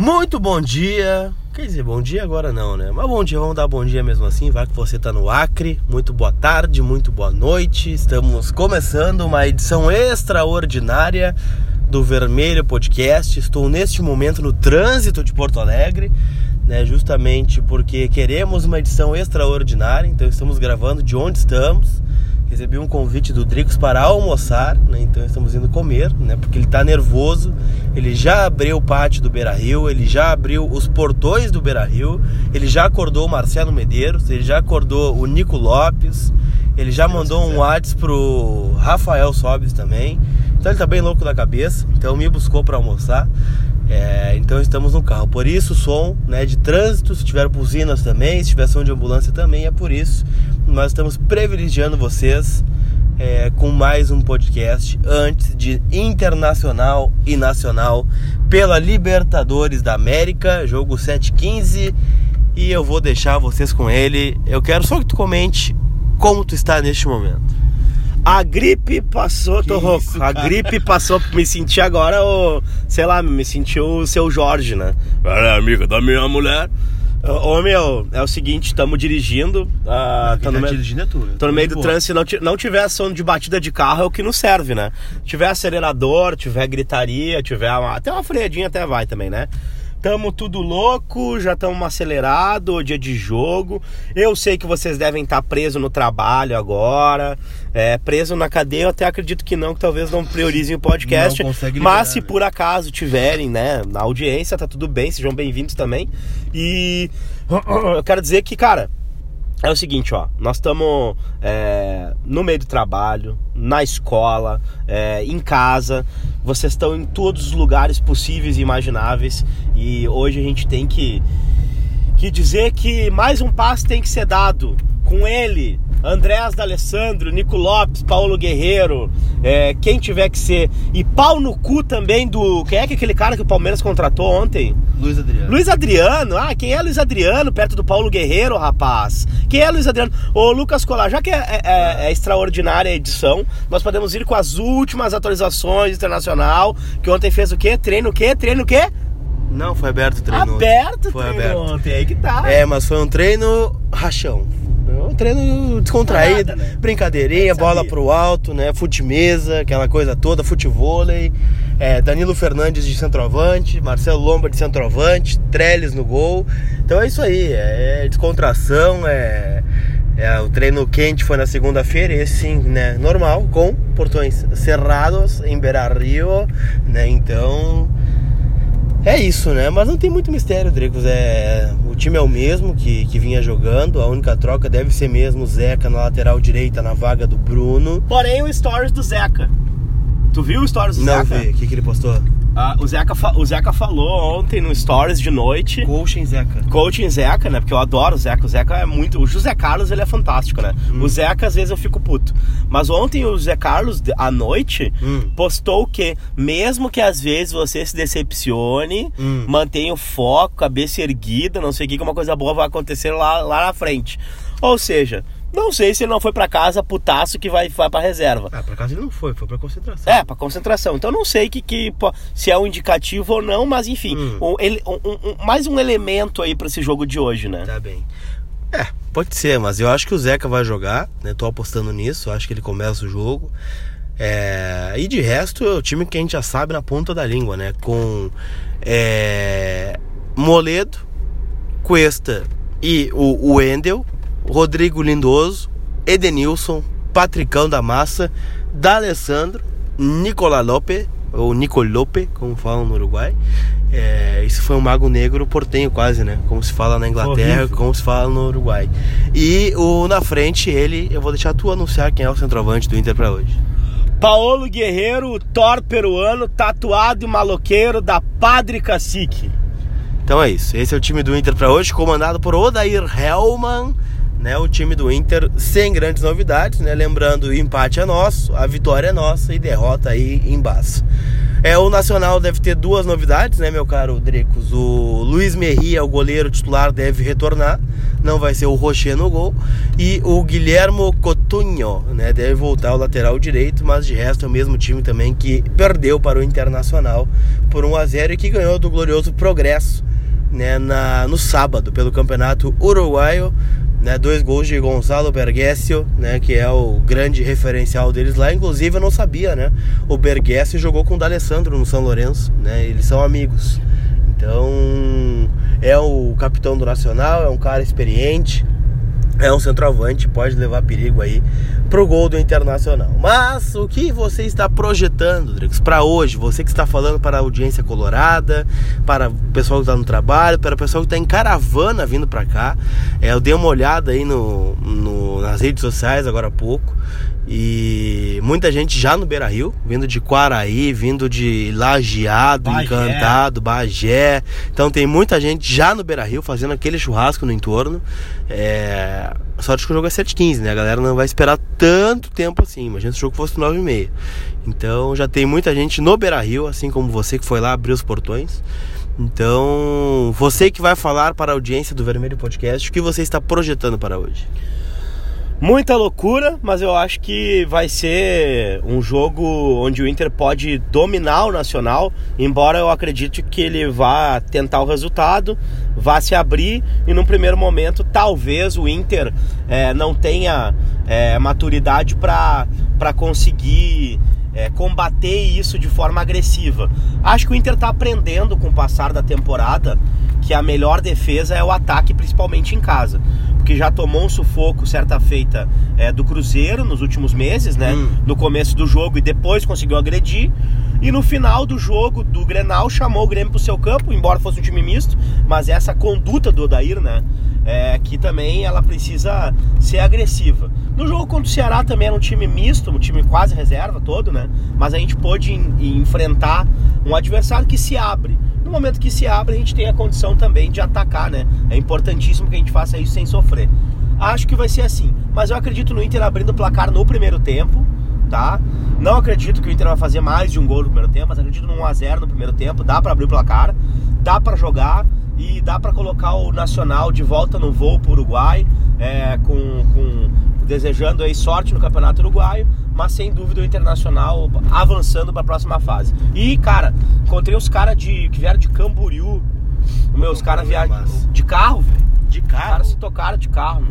Muito bom dia. Quer dizer, bom dia agora não, né? Mas bom dia, vamos dar bom dia mesmo assim, vai que você tá no Acre. Muito boa tarde, muito boa noite. Estamos começando uma edição extraordinária do Vermelho Podcast. Estou neste momento no trânsito de Porto Alegre, né? Justamente porque queremos uma edição extraordinária, então estamos gravando de onde estamos. Recebi um convite do Drix para almoçar, né? então estamos indo comer, né? porque ele está nervoso. Ele já abriu o pátio do Beira Rio, ele já abriu os portões do Beira Rio, ele já acordou o Marcelo Medeiros, ele já acordou o Nico Lopes, ele já mandou um WhatsApp pro Rafael Sobes também. Então ele tá bem louco da cabeça, então me buscou para almoçar. É, então estamos no carro. Por isso o som né, de trânsito, se tiver buzinas também, se tiver som de ambulância também, é por isso. Nós estamos privilegiando vocês é, com mais um podcast antes de internacional e nacional pela Libertadores da América, jogo 715. E eu vou deixar vocês com ele. Eu quero só que tu comente como tu está neste momento. A gripe passou, tô rouco. isso, a gripe passou, me senti agora o. Sei lá, me senti o seu Jorge, né? É amiga da minha mulher. Ô, meu, é o seguinte, estamos dirigindo. ah, Quem tô no tá meio, dirigindo é tu. tô no meio do trânsito. Se não, não tiver som de batida de carro, é o que nos serve, né? Tiver acelerador, tiver gritaria, tiver uma, até uma freadinha até vai também, né? Tamo tudo louco, já estamos acelerados, dia de jogo. Eu sei que vocês devem estar presos no trabalho agora, é, preso na cadeia. Eu até acredito que não, que talvez não priorizem o podcast. Não consegue liberar, mas se né? por acaso tiverem, né, na audiência, tá tudo bem, sejam bem-vindos também. E eu quero dizer que, cara, é o seguinte, ó, nós estamos no meio do trabalho, na escola, é, em casa, vocês estão em todos os lugares possíveis e imagináveis e hoje a gente tem que, que dizer que mais um passo tem que ser dado com ele, Andrés D'Alessandro, Nico Lopes, Paulo Guerreiro, é, quem tiver que ser, e pau no cu também do. Quem é que aquele cara que o Palmeiras contratou ontem? Luiz Adriano. Luiz Adriano, ah, quem é Luiz Adriano perto do Paulo Guerreiro, rapaz? Quem é Luiz Adriano? Ô, Lucas Colar, já que é, é- é- é extraordinária a edição, nós podemos ir com as últimas atualizações internacional, que ontem fez o quê? Treino o quê? Treino o quê? Não, foi aberto o treino. Aberto Foi treino aberto. ontem, aí que tá. É, mas foi um treino rachão. Um treino descontraído, Nada, né? brincadeirinha, bola pro alto, né? Fute-mesa, aquela coisa toda, futevôlei. É, Danilo Fernandes de centroavante, Marcelo Lomba de centroavante, Trellis no gol. Então é isso aí, é descontração, é, é, o treino quente foi na segunda-feira, esse sim, né? Normal, com portões cerrados em Beira Rio, né? Então é isso, né? Mas não tem muito mistério, Dricos. É, o time é o mesmo que, que vinha jogando. A única troca deve ser mesmo o Zeca na lateral direita, na vaga do Bruno. Porém, o stories do Zeca. Tu viu o stories do Não Zeca? vi. O que, que ele postou? Ah, o, Zeca o Zeca falou ontem no stories de noite. Coaching Zeca. Coaching Zeca, né? Porque eu adoro o Zeca. O Zeca é muito. O José Carlos, ele é fantástico, né? Hum. O Zeca, às vezes, eu fico puto. Mas ontem o José Carlos, à noite, Hum. postou que, mesmo que às vezes você se decepcione, Hum. mantenha o foco, cabeça erguida, não sei o que, que uma coisa boa vai acontecer lá, lá na frente. Ou seja, não sei se ele não foi pra casa putaço que vai, vai pra reserva. Ah, pra casa ele não foi, foi pra concentração. É, pra concentração. Então não sei que, que, se é um indicativo ou não, mas enfim, Hum. um- ele- um- um- mais um elemento aí pra esse jogo de hoje, né? Tá bem. É, pode ser, mas eu acho que o Zeca vai jogar, né? Tô apostando nisso, acho que ele começa o jogo. É, e de resto, é o time que a gente já sabe na ponta da língua, né? Com é, Moledo, Cuesta e o Wendel, Rodrigo Lindoso, Edenilson, Patricão da Massa, D'Alessandro, Nicola Lope, ou Nicolope, como falam no Uruguai. É, isso foi um mago negro portenho quase, né? Como se fala na Inglaterra, Horrível. como se fala no Uruguai. E o na frente, ele, eu vou deixar tu anunciar quem é o centroavante do Inter pra hoje. Paolo Guerreiro, o Thor peruano, tatuado e maloqueiro da Padre Cacique. Então é isso. Esse é o time do Inter pra hoje, comandado por Odair Hellman, né? O time do Inter sem grandes novidades, né? Lembrando, o empate é nosso, a vitória é nossa e derrota aí em. É, o Nacional deve ter duas novidades, né, meu caro Drecos? O Luiz Merria, o goleiro titular, deve retornar. Não vai ser o Rocher no gol. E o Guilhermo Cotunho, né, deve voltar ao lateral direito, mas de resto é o mesmo time também que perdeu para o Internacional por 1 a 0 e que ganhou do glorioso Progresso, né, na, no sábado pelo Campeonato Uruguaio né, dois gols de Gonzalo Bergessio, né, que é o grande referencial deles lá. Inclusive eu não sabia, né? O Bergessio jogou com o D'Alessandro no São Lourenço, né? Eles são amigos. Então, é o capitão do Nacional, é um cara experiente, é um centroavante, pode levar perigo aí pro gol do Internacional. Mas o que você está projetando, Drix, para hoje? Você que está falando para a audiência colorada, para o pessoal que está no trabalho, para o pessoal que está em caravana vindo para cá. É, eu dei uma olhada aí no, no, nas redes sociais agora há pouco. E muita gente já no Beira Rio, vindo de Quaraí, vindo de Lajeado, Bagé. Encantado, Bagé. Então tem muita gente já no Beira Rio fazendo aquele churrasco no entorno. É... Sorte que o jogo é 7h15, né? A galera não vai esperar tanto tempo assim. Imagina se o jogo fosse 9h30. Então já tem muita gente no Beira Rio, assim como você que foi lá abrir os portões. Então, você que vai falar para a audiência do Vermelho Podcast, o que você está projetando para hoje? Muita loucura, mas eu acho que vai ser um jogo onde o Inter pode dominar o Nacional, embora eu acredite que ele vá tentar o resultado, vá se abrir e num primeiro momento talvez o Inter é, não tenha é, maturidade para conseguir é, combater isso de forma agressiva. Acho que o Inter está aprendendo com o passar da temporada que a melhor defesa é o ataque, principalmente em casa que já tomou um sufoco certa feita é, do Cruzeiro nos últimos meses, né? Hum. No começo do jogo e depois conseguiu agredir. E no final do jogo do Grenal chamou o Grêmio pro seu campo, embora fosse um time misto, mas essa conduta do Odair, né? É, que também ela precisa ser agressiva. No jogo contra o Ceará também era um time misto, um time quase reserva todo, né? Mas a gente pôde enfrentar um adversário que se abre. No momento que se abre, a gente tem a condição também de atacar, né? É importantíssimo que a gente faça isso sem sofrer. Acho que vai ser assim, mas eu acredito no Inter abrindo o placar no primeiro tempo, tá? Não acredito que o Inter vai fazer mais de um gol no primeiro tempo, mas acredito num 1x0 no primeiro tempo, dá para abrir o placar, dá para jogar e dá para colocar o Nacional de volta no voo pro Uruguai, é, com, com desejando aí sorte no Campeonato Uruguaio, mas sem dúvida o Internacional avançando para a próxima fase. E, cara, encontrei os caras de que vieram de Camboriú, meus caras viajam de carro, velho. De carro? Os caras se tocaram de carro.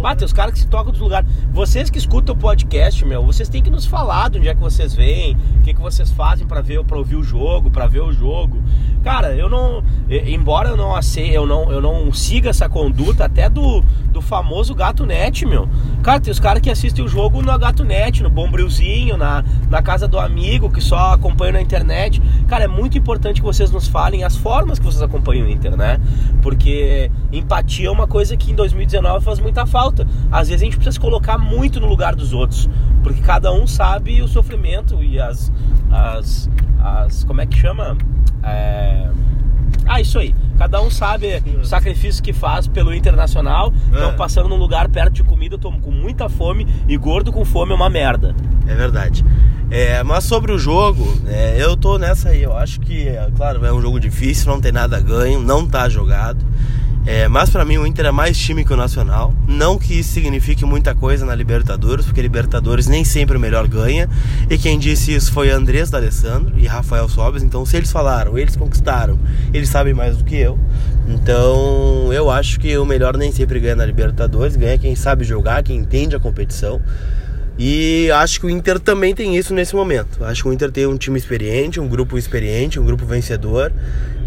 Bah, tem os caras que se tocam dos lugares. Vocês que escutam o podcast, meu, vocês têm que nos falar de onde é que vocês vêm, o que, que vocês fazem para ver, para ouvir o jogo, para ver o jogo. Cara, eu não, embora eu não aceite, eu não, eu não siga essa conduta até do, do famoso Gato Net, meu. Cara, tem os caras que assistem o jogo no Gato Net, no Bombrilzinho, na, na casa do amigo que só acompanha na internet. Cara, é muito importante que vocês nos falem as formas que vocês acompanham o Inter, né? Porque empatia é uma coisa que em 2019 faz muita falta. Às vezes a gente precisa se colocar muito no lugar dos outros, porque cada um sabe o sofrimento e as. as, as como é que chama? É... Ah, isso aí. Cada um sabe o sacrifício que faz pelo internacional. Então, é. passando num lugar perto de comida, eu tô com muita fome e gordo com fome é uma merda. É verdade. É, mas sobre o jogo, é, eu tô nessa aí. Eu acho que, é, claro, é um jogo difícil, não tem nada ganho, não tá jogado. É, mas para mim o Inter é mais time que o Nacional. Não que isso signifique muita coisa na Libertadores, porque Libertadores nem sempre o melhor ganha. E quem disse isso foi Andrés D'Alessandro e Rafael Sobes. Então, se eles falaram, eles conquistaram, eles sabem mais do que eu. Então, eu acho que o melhor nem sempre ganha na Libertadores. Ganha quem sabe jogar, quem entende a competição. E acho que o Inter também tem isso nesse momento. Acho que o Inter tem um time experiente, um grupo experiente, um grupo vencedor.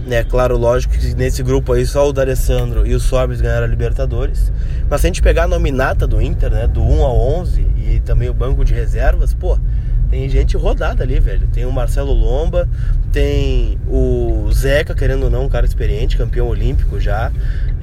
É claro, lógico que nesse grupo aí só o D'Alessandro e o Sobres ganharam a Libertadores. Mas se a gente pegar a nominata do Inter, né, do 1 ao 11 e também o banco de reservas, pô, tem gente rodada ali, velho. Tem o Marcelo Lomba, tem o Zeca, querendo ou não, um cara experiente, campeão olímpico já.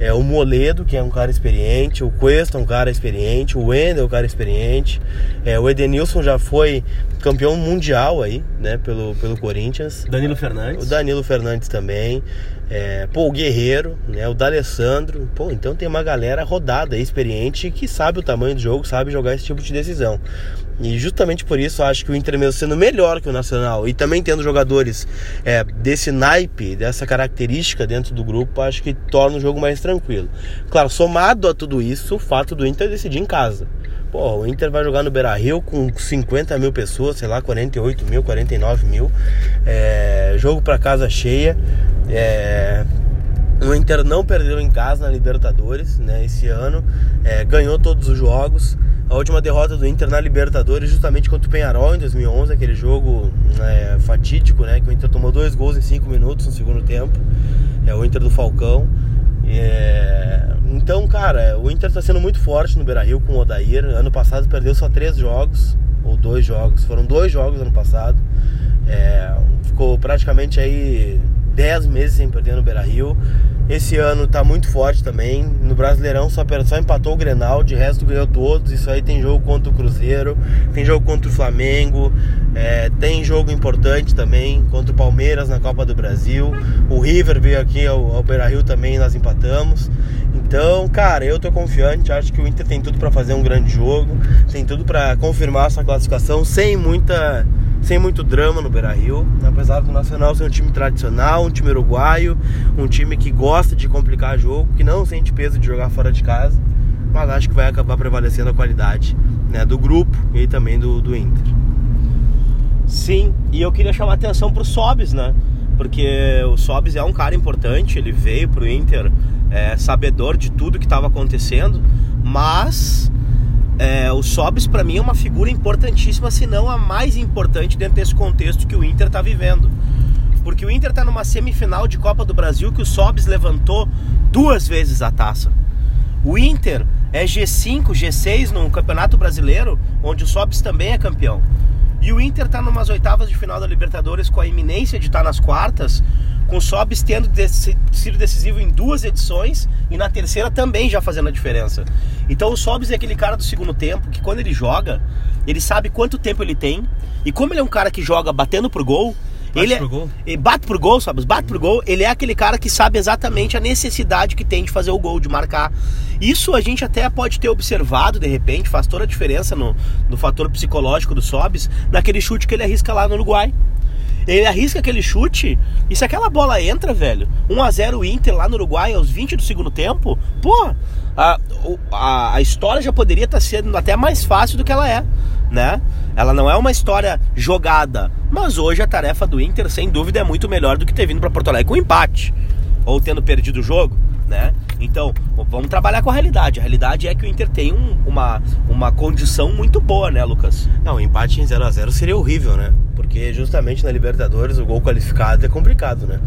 É, o Moledo, que é um cara experiente, o Cuesta, um cara experiente, o Wendel, um cara experiente, é, o Edenilson já foi campeão mundial aí, né, pelo, pelo Corinthians. Danilo Fernandes. O Danilo Fernandes também. É, pô, o Guerreiro, né, o D'Alessandro. Pô, então tem uma galera rodada, experiente, que sabe o tamanho do jogo, sabe jogar esse tipo de decisão. E justamente por isso acho que o Inter, mesmo sendo melhor que o Nacional e também tendo jogadores é, desse naipe, dessa característica dentro do grupo, acho que torna o jogo mais tranquilo. Claro, somado a tudo isso, o fato do Inter decidir em casa. Pô, o Inter vai jogar no Beira Rio com 50 mil pessoas, sei lá, 48 mil, 49 mil. É, jogo para casa cheia. É, o Inter não perdeu em casa na Libertadores né, esse ano, é, ganhou todos os jogos. A última derrota do Inter na Libertadores, justamente contra o Penharol em 2011, aquele jogo é, fatídico, né, que o Inter tomou dois gols em cinco minutos no segundo tempo. É o Inter do Falcão. É... Então, cara, o Inter está sendo muito forte no Beira Rio com o Odair. Ano passado perdeu só três jogos, ou dois jogos. Foram dois jogos ano passado. É... Ficou praticamente aí 10 meses sem perder no Beira Rio. Esse ano tá muito forte também. No Brasileirão só, só empatou o Grenal, de resto ganhou todos. Isso aí tem jogo contra o Cruzeiro, tem jogo contra o Flamengo, é, tem jogo importante também contra o Palmeiras na Copa do Brasil. O River veio aqui ao, ao Beira Rio também, nós empatamos. Então, cara, eu tô confiante, acho que o Inter tem tudo para fazer um grande jogo, tem tudo para confirmar essa classificação sem muita sem muito drama no Beira Rio, apesar do Nacional ser um time tradicional, um time uruguaio, um time que gosta de complicar jogo, que não sente peso de jogar fora de casa, mas acho que vai acabar prevalecendo a qualidade né, do grupo e também do, do Inter. Sim, e eu queria chamar atenção pro Sobis, né? Porque o Sobis é um cara importante, ele veio pro Inter é, sabedor de tudo que estava acontecendo, mas é, o Sobis para mim é uma figura importantíssima, se não a mais importante dentro desse contexto que o Inter está vivendo. Porque o Inter está numa semifinal de Copa do Brasil que o Sobis levantou duas vezes a taça. O Inter é G5, G6 no Campeonato Brasileiro, onde o Sobis também é campeão. E o Inter está numas oitavas de final da Libertadores com a iminência de estar tá nas quartas, com o Sobis tendo sido decisivo em duas edições e na terceira também já fazendo a diferença. Então o Sobis é aquele cara do segundo tempo que quando ele joga, ele sabe quanto tempo ele tem e como ele é um cara que joga batendo pro gol, Bate ele, pro gol? ele bate pro gol, sabe? Bate pro gol. Ele é aquele cara que sabe exatamente a necessidade que tem de fazer o gol, de marcar. Isso a gente até pode ter observado de repente, faz toda a diferença no, no fator psicológico do Sobis, naquele chute que ele arrisca lá no Uruguai. Ele arrisca aquele chute e se aquela bola entra, velho, 1x0 Inter lá no Uruguai aos 20 do segundo tempo, pô, a, a, a história já poderia estar tá sendo até mais fácil do que ela é, né? Ela não é uma história jogada, mas hoje a tarefa do Inter, sem dúvida, é muito melhor do que ter vindo para Porto Alegre com empate ou tendo perdido o jogo, né? Então, vamos trabalhar com a realidade. A realidade é que o Inter tem um, uma, uma condição muito boa, né, Lucas? Não, empate em 0 a 0 seria horrível, né? Porque justamente na Libertadores o gol qualificado é complicado, né?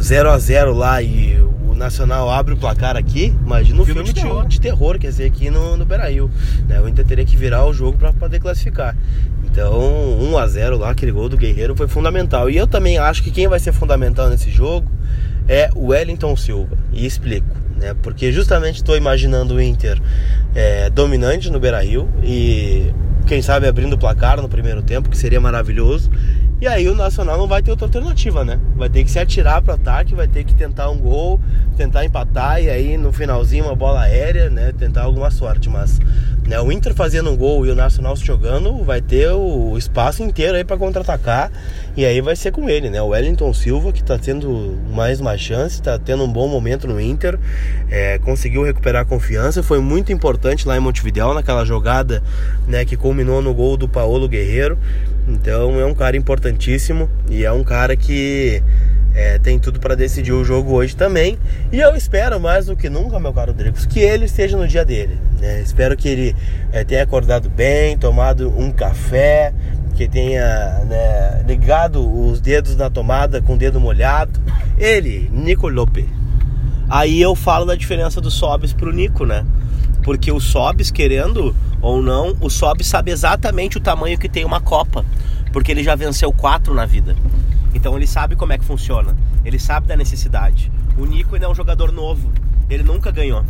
0 a 0 lá e o Nacional abre o placar aqui, imagina um filme, filme de, terror. de terror, quer dizer, aqui no, no Beira-Rio. Né? O Inter teria que virar o jogo para poder classificar. Então, 1 a 0 lá, aquele gol do Guerreiro foi fundamental. E eu também acho que quem vai ser fundamental nesse jogo é o Wellington Silva. E explico né? Porque justamente estou imaginando o Inter é, dominante no Beira-Rio e quem sabe abrindo o placar no primeiro tempo, que seria maravilhoso. E aí o Nacional não vai ter outra alternativa, né? Vai ter que se atirar para o ataque, vai ter que tentar um gol, tentar empatar e aí no finalzinho uma bola aérea, né? Tentar alguma sorte. Mas né, o Inter fazendo um gol e o Nacional se jogando, vai ter o espaço inteiro aí para contra-atacar e aí vai ser com ele, né? O Wellington Silva que está tendo mais uma chance, está tendo um bom momento no Inter, é, conseguiu recuperar a confiança, foi muito importante lá em Montevideo naquela jogada, né? Que culminou no gol do Paulo Guerreiro. Então é um cara importantíssimo e é um cara que é, tem tudo para decidir o jogo hoje também. E eu espero mais do que nunca, meu caro Dricos, que ele esteja no dia dele. Né? Espero que ele é, tenha acordado bem, tomado um café, que tenha né, ligado os dedos na tomada com o dedo molhado. Ele, Nico Lope. Aí eu falo da diferença do Sobis pro Nico, né? Porque o Sobis, querendo ou não, o Sobis sabe exatamente o tamanho que tem uma Copa. Porque ele já venceu quatro na vida. Então ele sabe como é que funciona, ele sabe da necessidade. O Nico é um jogador novo, ele nunca ganhou,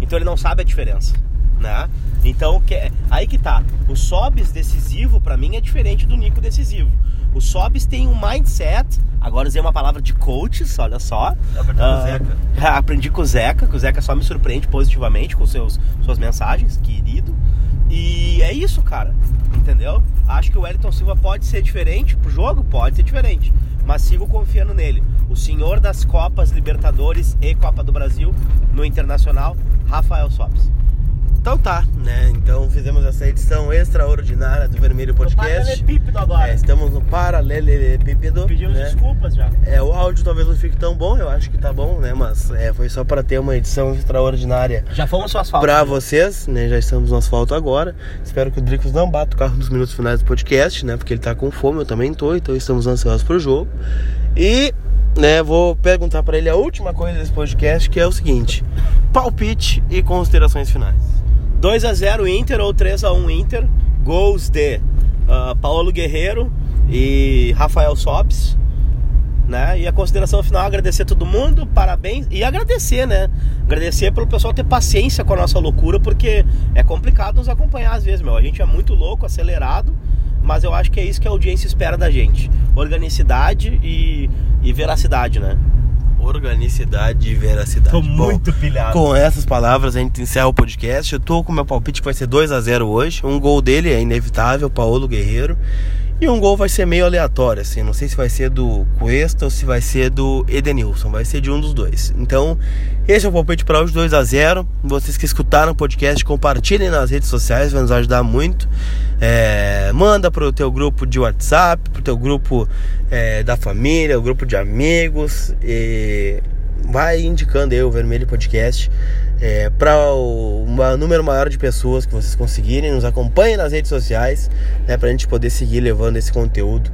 então ele não sabe a diferença, né? Então que, aí que tá. O Sobis decisivo para mim é diferente do Nico decisivo. O Sobis tem um mindset. Agora usei uma palavra de coaches, olha só. Aprendi com o Zeca. Aprendi com o Zeca, que o Zeca só me surpreende positivamente com seus, suas mensagens, querido. E é isso, cara. Entendeu? Acho que o Wellington Silva pode ser diferente pro jogo, pode ser diferente. Mas sigo confiando nele. O senhor das Copas Libertadores e Copa do Brasil no Internacional, Rafael Sobis. Então tá, né? Então fizemos essa edição extraordinária do Vermelho Podcast. Paralelepípedo agora. É, estamos no paralelepípedo. Pedimos né? desculpas já. É, o áudio talvez não fique tão bom, eu acho que tá bom, né? Mas é, foi só para ter uma edição extraordinária Já fomos no asfalto. pra vocês, né? Já estamos no asfalto agora. Espero que o Dricos não bata o carro nos minutos finais do podcast, né? Porque ele tá com fome, eu também tô, então estamos ansiosos pro jogo. E, né, vou perguntar para ele a última coisa desse podcast, que é o seguinte: palpite e considerações finais. 2 a 0 Inter ou 3 a 1 Inter. Gols de ah, Paulo Guerreiro e Rafael Sobis. Né? E a consideração final agradecer a todo mundo, parabéns e agradecer, né? Agradecer pelo pessoal ter paciência com a nossa loucura, porque é complicado nos acompanhar às vezes, meu. A gente é muito louco, acelerado, mas eu acho que é isso que a audiência espera da gente: organicidade e, e veracidade, né? Organicidade e veracidade. Bom, pilhado. Com essas palavras a gente encerra o podcast. Eu tô com meu palpite que vai ser 2 a 0 hoje. Um gol dele é inevitável, Paulo Guerreiro. E um gol vai ser meio aleatório, assim. Não sei se vai ser do Cuesta ou se vai ser do Edenilson. Vai ser de um dos dois. Então, esse é o palpite para hoje, 2 a 0 Vocês que escutaram o podcast, compartilhem nas redes sociais, vai nos ajudar muito. É, manda pro teu grupo de WhatsApp, pro teu grupo é, da família, o grupo de amigos. E vai indicando aí o Vermelho Podcast é, para um número maior de pessoas que vocês conseguirem. Nos acompanhem nas redes sociais, né, para a gente poder seguir levando esse conteúdo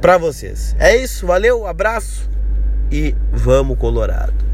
para vocês. É isso, valeu, abraço e vamos Colorado.